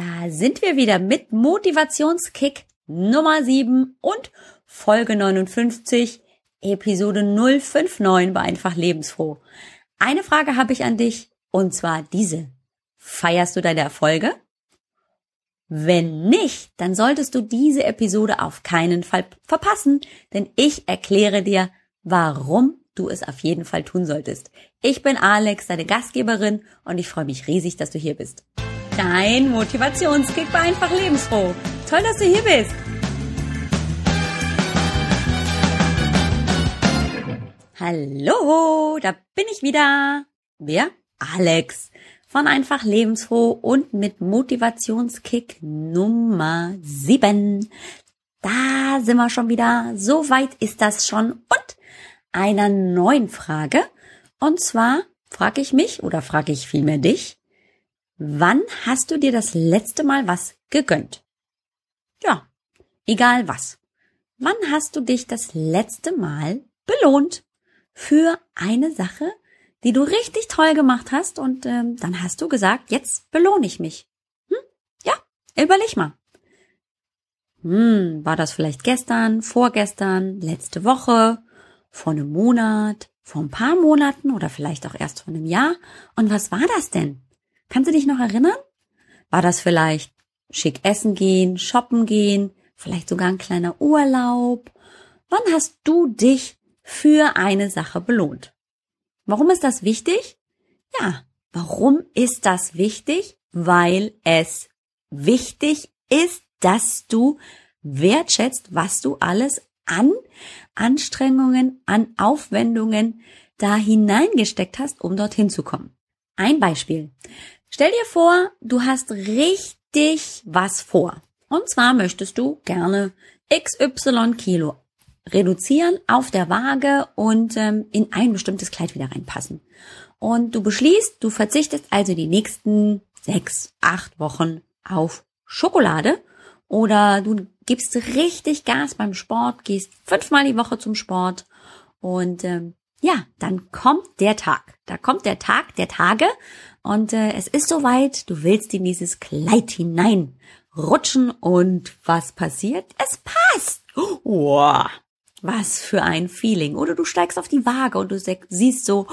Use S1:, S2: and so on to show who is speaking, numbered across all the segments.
S1: Da sind wir wieder mit Motivationskick Nummer 7 und Folge 59, Episode 059 bei Einfach Lebensfroh. Eine Frage habe ich an dich und zwar diese. Feierst du deine Erfolge? Wenn nicht, dann solltest du diese Episode auf keinen Fall verpassen, denn ich erkläre dir, warum du es auf jeden Fall tun solltest. Ich bin Alex, deine Gastgeberin und ich freue mich riesig, dass du hier bist. Dein Motivationskick war einfach lebensfroh. Toll, dass du hier bist. Hallo, da bin ich wieder. Wer? Alex von einfach lebensfroh und mit Motivationskick Nummer 7. Da sind wir schon wieder. So weit ist das schon. Und einer neuen Frage. Und zwar frage ich mich oder frage ich vielmehr dich, wann hast du dir das letzte Mal was gegönnt? Ja, egal was. Wann hast du dich das letzte Mal belohnt für eine Sache, die du richtig toll gemacht hast und ähm, dann hast du gesagt, jetzt belohne ich mich. Hm? Ja, überleg mal. Hm, war das vielleicht gestern, vorgestern, letzte Woche, vor einem Monat, vor ein paar Monaten oder vielleicht auch erst vor einem Jahr? Und was war das denn? Kannst du dich noch erinnern? War das vielleicht schick essen gehen, shoppen gehen, vielleicht sogar ein kleiner Urlaub? Wann hast du dich für eine Sache belohnt? Warum ist das wichtig? Ja, warum ist das wichtig? Weil es wichtig ist, dass du wertschätzt, was du alles an Anstrengungen, an Aufwendungen da hineingesteckt hast, um dorthin zu kommen. Ein Beispiel. Stell dir vor, du hast richtig was vor. Und zwar möchtest du gerne XY Kilo reduzieren auf der Waage und ähm, in ein bestimmtes Kleid wieder reinpassen. Und du beschließt, du verzichtest also die nächsten sechs, acht Wochen auf Schokolade oder du gibst richtig Gas beim Sport, gehst fünfmal die Woche zum Sport und ähm, ja, dann kommt der Tag. Da kommt der Tag der Tage und äh, es ist soweit, du willst in dieses Kleid hinein rutschen und was passiert? Es passt. Wow, was für ein Feeling. Oder du steigst auf die Waage und du siehst so,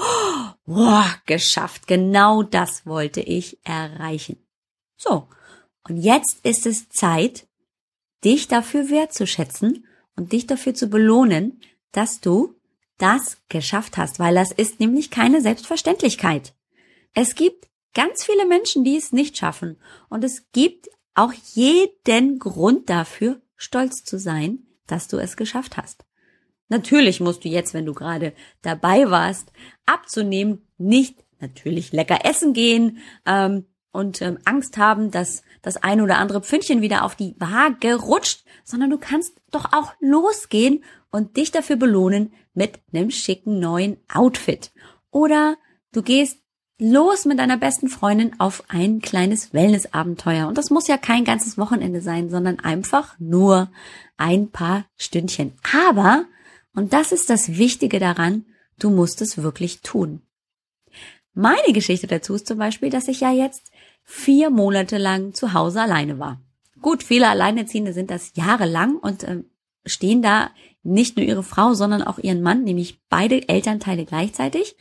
S1: wow, geschafft. Genau das wollte ich erreichen. So. Und jetzt ist es Zeit, dich dafür wertzuschätzen und dich dafür zu belohnen, dass du das geschafft hast, weil das ist nämlich keine Selbstverständlichkeit. Es gibt ganz viele Menschen, die es nicht schaffen und es gibt auch jeden Grund dafür, stolz zu sein, dass du es geschafft hast. Natürlich musst du jetzt, wenn du gerade dabei warst, abzunehmen, nicht natürlich lecker essen gehen ähm, und ähm, Angst haben, dass das ein oder andere Pfündchen wieder auf die Waage rutscht, sondern du kannst doch auch losgehen und dich dafür belohnen mit einem schicken neuen Outfit. Oder du gehst los mit deiner besten Freundin auf ein kleines Wellnessabenteuer. Und das muss ja kein ganzes Wochenende sein, sondern einfach nur ein paar Stündchen. Aber und das ist das Wichtige daran, du musst es wirklich tun. Meine Geschichte dazu ist zum Beispiel, dass ich ja jetzt vier Monate lang zu Hause alleine war. Gut, viele Alleinerziehende sind das jahrelang und äh, stehen da nicht nur ihre Frau, sondern auch ihren Mann, nämlich beide Elternteile gleichzeitig.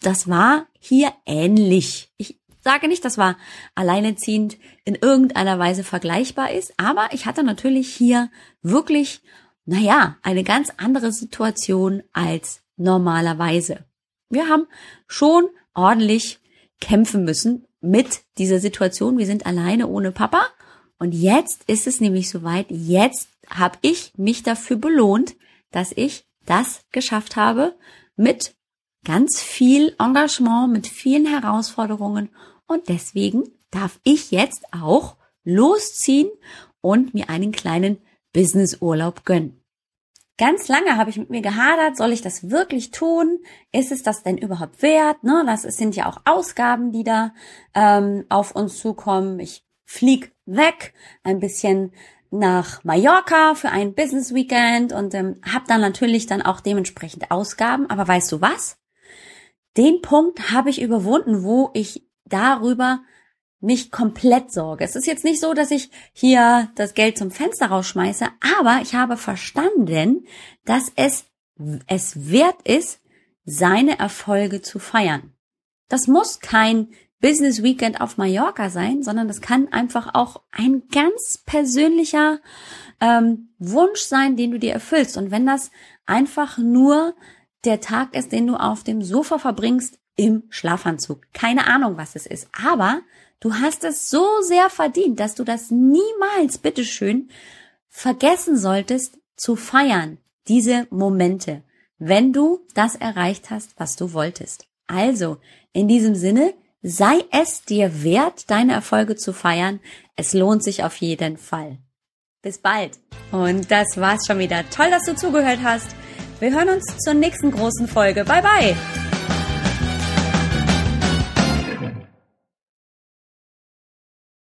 S1: Das war hier ähnlich. Ich sage nicht, dass war alleinerziehend in irgendeiner Weise vergleichbar ist, aber ich hatte natürlich hier wirklich naja, eine ganz andere Situation als normalerweise. Wir haben schon ordentlich kämpfen müssen mit dieser Situation. Wir sind alleine ohne Papa. Und jetzt ist es nämlich soweit. Jetzt habe ich mich dafür belohnt, dass ich das geschafft habe mit ganz viel Engagement, mit vielen Herausforderungen. Und deswegen darf ich jetzt auch losziehen und mir einen kleinen Businessurlaub gönnen. Ganz lange habe ich mit mir gehadert, soll ich das wirklich tun? Ist es das denn überhaupt wert? Ne, das sind ja auch Ausgaben, die da ähm, auf uns zukommen. Ich flieg weg, ein bisschen nach Mallorca für ein Business Weekend und ähm, habe dann natürlich dann auch dementsprechend Ausgaben. Aber weißt du was? Den Punkt habe ich überwunden, wo ich darüber mich komplett sorge. Es ist jetzt nicht so, dass ich hier das Geld zum Fenster rausschmeiße, aber ich habe verstanden, dass es es wert ist, seine Erfolge zu feiern. Das muss kein Business Weekend auf Mallorca sein, sondern das kann einfach auch ein ganz persönlicher ähm, Wunsch sein, den du dir erfüllst. Und wenn das einfach nur der Tag ist, den du auf dem Sofa verbringst im Schlafanzug. Keine Ahnung, was es ist. Aber du hast es so sehr verdient, dass du das niemals, bitteschön, vergessen solltest zu feiern. Diese Momente, wenn du das erreicht hast, was du wolltest. Also, in diesem Sinne, sei es dir wert, deine Erfolge zu feiern. Es lohnt sich auf jeden Fall. Bis bald. Und das war's schon wieder. Toll, dass du zugehört hast. Wir hören uns zur nächsten großen Folge. Bye bye.